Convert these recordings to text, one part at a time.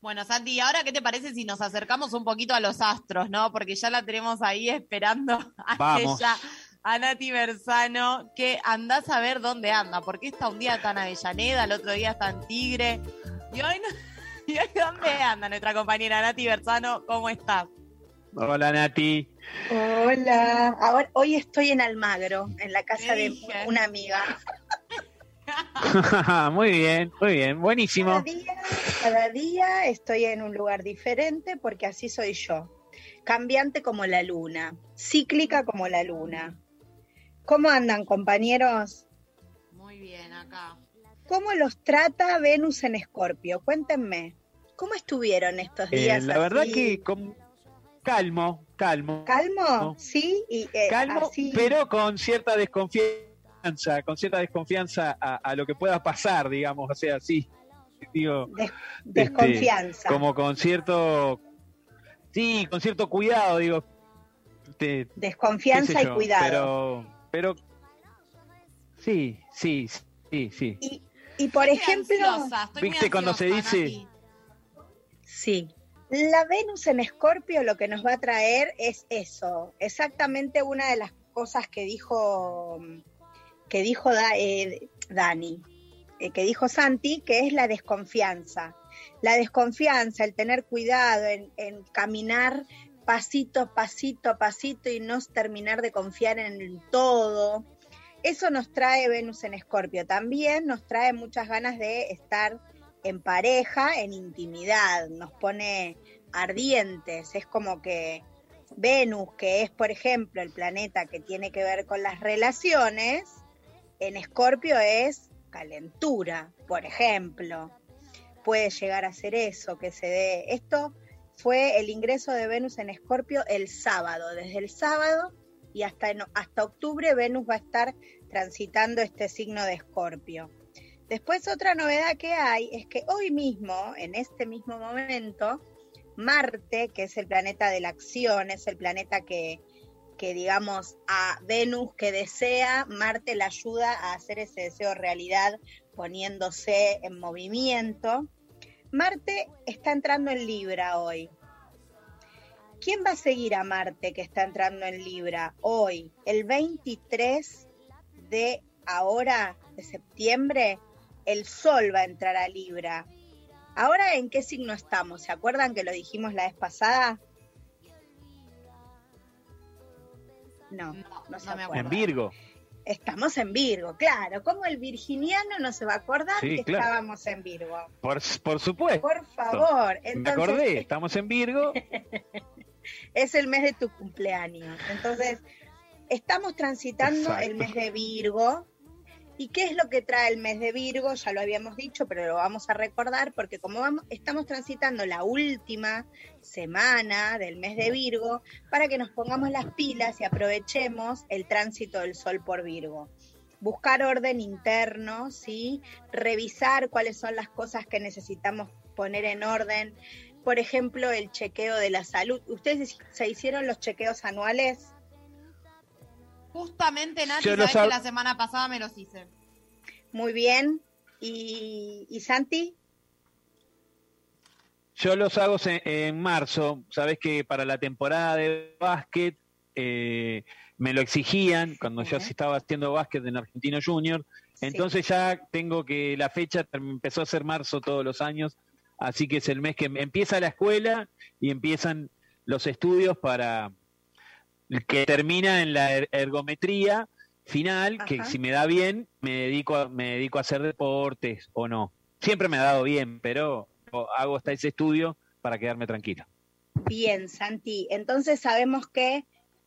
Bueno, Santi, ahora qué te parece si nos acercamos un poquito a los astros, ¿no? Porque ya la tenemos ahí esperando a Vamos. ella, a Nati Bersano, que andás a ver dónde anda, porque está un día en Avellaneda, el otro día está en Tigre. Y hoy, no- y hoy dónde anda nuestra compañera Nati Bersano, ¿cómo estás? Hola Nati. Hola, ahora hoy estoy en Almagro, en la casa de una amiga. muy bien, muy bien, Cada buenísimo. día, cada día estoy en un lugar diferente porque así soy yo. Cambiante como la luna, cíclica como la luna. ¿Cómo andan, compañeros? Muy bien, acá. ¿Cómo los trata Venus en Escorpio? Cuéntenme. ¿Cómo estuvieron estos Eh, días? la verdad que con- calmo, calmo, calmo, sí, y eh, calmo, así- pero con cierta desconfianza, con cierta desconfianza a, a lo que pueda pasar, digamos, o sea, sí, digo, des- desconfianza. como con cierto, sí, con cierto cuidado, digo, este, Desconfianza y yo, cuidado. pero, pero, sí, sí, sí, sí. Y, y por Estoy ejemplo, ansiosa, ¿Viste cuando se dice- sí, la Venus en Escorpio lo que nos va a traer es eso, exactamente una de las cosas que dijo que dijo Da- eh, Dani, eh, que dijo Santi, que es la desconfianza. La desconfianza, el tener cuidado en, caminar pasito, pasito, pasito y no terminar de confiar en todo. Eso nos trae Venus en Escorpio. También nos trae muchas ganas de estar en pareja, en intimidad. Nos pone ardientes. Es como que Venus, que es, por ejemplo, el planeta que tiene que ver con las relaciones, en Escorpio es calentura, por ejemplo. Puede llegar a ser eso, que se dé. Esto fue el ingreso de Venus en Escorpio el sábado. Desde el sábado y hasta, hasta octubre Venus va a estar transitando este signo de Escorpio. Después otra novedad que hay es que hoy mismo, en este mismo momento, Marte, que es el planeta de la acción, es el planeta que, que digamos a Venus que desea, Marte la ayuda a hacer ese deseo realidad poniéndose en movimiento. Marte está entrando en Libra hoy. ¿Quién va a seguir a Marte que está entrando en Libra hoy? El 23 de ahora, de septiembre, el Sol va a entrar a Libra. Ahora, ¿en qué signo estamos? ¿Se acuerdan que lo dijimos la vez pasada? No, No, no se me acuerda. acuerdo. En Virgo. Estamos en Virgo, claro. ¿Cómo el virginiano no se va a acordar Sí, que claro. estábamos en Virgo? Por, por supuesto. Por favor. Me Entonces, acordé, estamos en Virgo. es el mes de tu cumpleaños. Entonces, estamos transitando Exacto. el mes de Virgo. ¿Y qué es lo que trae el mes de Virgo? Ya lo habíamos dicho, pero lo vamos a recordar porque como vamos, estamos transitando la última semana del mes de Virgo, para que nos pongamos las pilas y aprovechemos el tránsito del Sol por Virgo. Buscar orden interno, ¿sí? Revisar cuáles son las cosas que necesitamos poner en orden. Por ejemplo, el chequeo de la salud. ¿Ustedes se hicieron los chequeos anuales? Justamente, Nati, Yo sabés que la semana pasada me los hice. Muy bien. ¿Y, y Santi? Yo los hago en, en marzo. Sabes que para la temporada de básquet eh, me lo exigían cuando yo Ujú. sí estaba haciendo básquet en Argentino Junior. Sí. Entonces ya tengo que la fecha empezó a ser marzo todos los años. Así que es el mes que em- empieza la escuela y empiezan los estudios para que termina en la er- ergometría final, que si me da bien, me dedico a, me dedico a hacer deportes o no. Siempre me ha dado bien, pero hago hasta ese estudio para quedarme tranquilo. Bien, Santi. Entonces sabemos que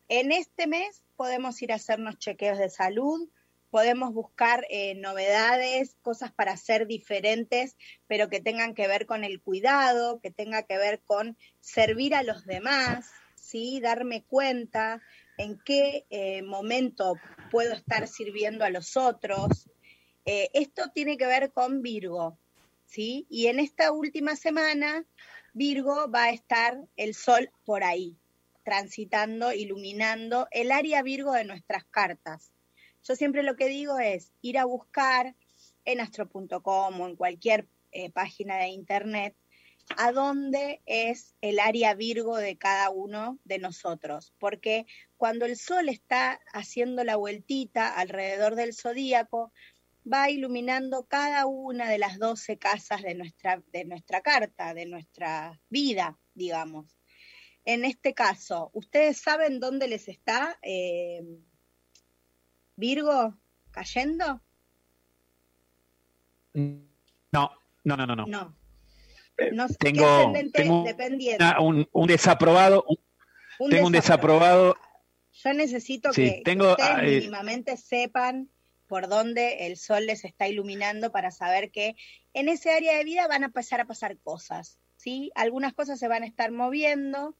en este mes podemos ir a hacernos chequeos de salud, podemos buscar eh, novedades, cosas para hacer diferentes, pero que tengan que ver con el cuidado, que tenga que ver con servir a los demás, ¿sí? Darme cuenta en qué eh, momento puedo estar sirviendo a los otros. Eh, esto tiene que ver con Virgo, ¿sí? Y en esta última semana Virgo va a estar el sol por ahí, transitando, iluminando el área Virgo de nuestras cartas. Yo siempre lo que digo es ir a buscar en astro.com o en cualquier eh, página de internet a dónde es el área Virgo de cada uno de nosotros, porque cuando el Sol está haciendo la vueltita alrededor del zodíaco, va iluminando cada una de las 12 casas de nuestra, de nuestra carta, de nuestra vida, digamos. En este caso, ¿ustedes saben dónde les está eh, Virgo cayendo? No, no, no, no. No. no. Eh, tengo, un, desaprobado. tengo un desaprobado. Yo necesito que, ustedes ah, eh, mínimamente sepan por dónde el sol les está iluminando para saber que en ese área de vida van a empezar a pasar cosas, ¿sí? Algunas cosas se van a estar moviendo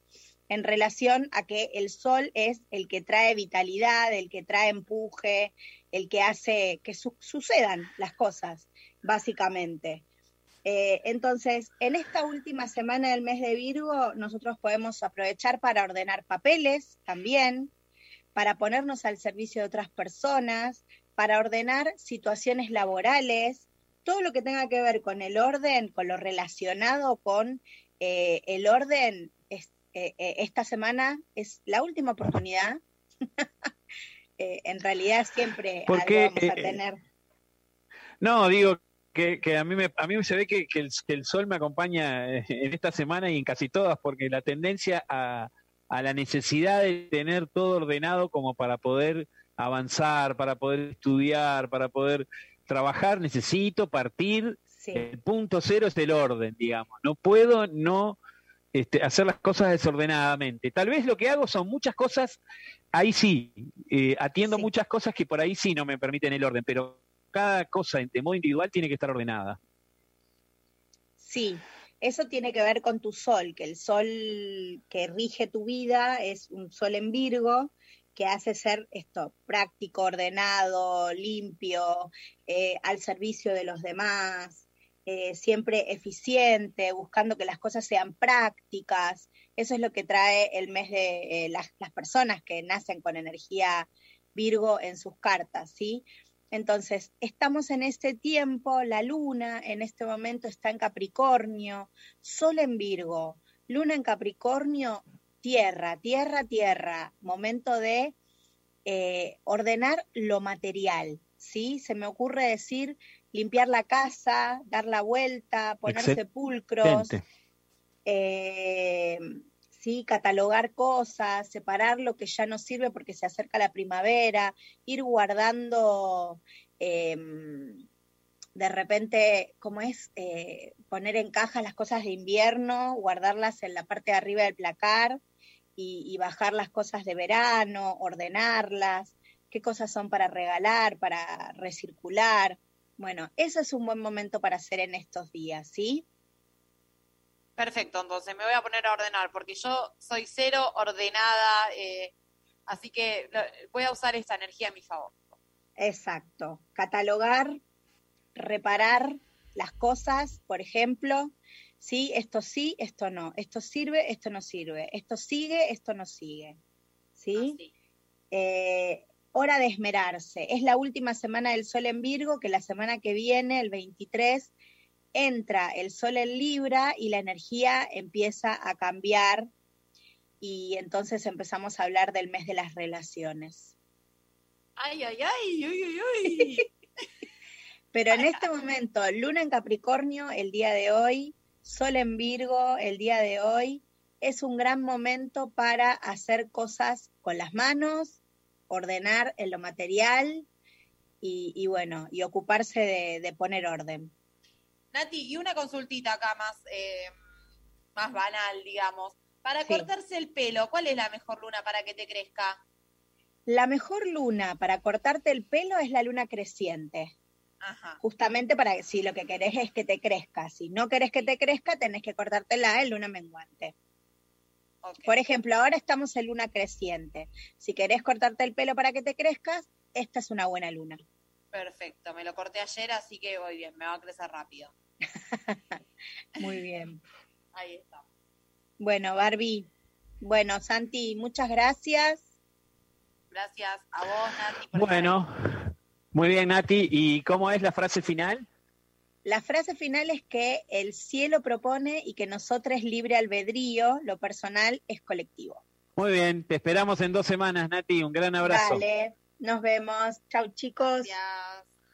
en relación a que el sol es el que trae vitalidad, el que trae empuje, el que hace que sucedan las cosas, básicamente. Eh, entonces, en esta última semana del mes de Virgo, nosotros podemos aprovechar para ordenar papeles también, para ponernos al servicio de otras personas, para ordenar situaciones laborales, todo lo que tenga que ver con el orden, con lo relacionado con eh, el orden, es, eh, esta semana es la última oportunidad. en realidad siempre algo vamos a tener. No, digo que, a, mí me, a mí se ve que, el, sol me acompaña eh, en esta semana y en casi todas, porque la tendencia a, la necesidad de tener todo ordenado como para poder avanzar, para poder estudiar, para poder trabajar, necesito partir. El punto cero es el orden, digamos. No puedo no este, hacer las cosas desordenadamente. Tal vez lo que hago son muchas cosas, ahí sí, eh, atiendo muchas cosas que por ahí sí no me permiten el orden, pero cada cosa de modo individual tiene que estar ordenada. Sí, eso tiene que ver con tu sol, que el sol que rige tu vida es un sol en Virgo, que hace ser esto práctico, ordenado, limpio, eh, al servicio de los demás, eh, siempre eficiente, buscando que las cosas sean prácticas. Eso es lo que trae el mes de eh, las, las, personas que nacen con energía Virgo en sus cartas, ¿sí? Entonces, estamos en este tiempo, la luna en este momento está en Capricornio, Sol en Virgo, luna en Capricornio, tierra, tierra, tierra, momento de eh, ordenar lo material, ¿sí? Se me ocurre decir limpiar la casa, dar la vuelta, poner sepulcros, eh, ¿sí? catalogar cosas, separar lo que ya no sirve porque se acerca la primavera, ir guardando em, de repente, ¿cómo es? Eh, poner en caja las cosas de invierno, guardarlas en la parte de arriba del placar y, bajar las cosas de verano, ordenarlas, qué cosas son para regalar, para recircular. Bueno, ese es un buen momento para hacer en estos días, ¿sí? Perfecto, entonces me voy a poner a ordenar, porque yo soy cero ordenada, eh, así que voy a usar esta energía a mi favor. Exacto, catalogar, reparar las cosas, por ejemplo, sí, esto sí, esto no, esto sirve, esto no sirve, esto sigue, esto no sigue, ¿sí? Eh, hora de esmerarse, es la última semana del Sol en Virgo, que la semana que viene, el 23, entra el sol en Libra y la energía empieza a cambiar y entonces empezamos a hablar del mes de las relaciones. Ay, ay, ay, ay, ay, ay. Pero en este momento, luna en Capricornio el día de hoy, sol en Virgo el día de hoy, es un gran momento para hacer cosas con las manos, ordenar en lo material y, bueno, y ocuparse de poner orden. Nati, y una consultita acá más, eh, más banal, digamos. Para cortarse el pelo, ¿cuál es la mejor luna para que te crezca? La mejor luna para cortarte el pelo es la luna creciente. Ajá. Justamente para si lo que querés es que te crezca. Si no querés que te crezca, tenés que cortártela en luna menguante. Por ejemplo, ahora estamos en luna creciente. Si querés cortarte el pelo para que te crezcas, esta es una buena luna. Perfecto, me lo corté ayer, así que voy bien, me va a crecer rápido. Muy bien. Ahí está. Bueno, Barbie. Bueno, Santi, muchas gracias. Gracias a vos, Nati. bueno, muy bien, Nati. ¿Y cómo es la frase final? La frase final es que el cielo propone y que nosotros libre albedrío, lo personal es colectivo. Muy bien, te esperamos en dos semanas, Nati. Un gran abrazo. Dale, nos vemos. Chau, chicos. Gracias.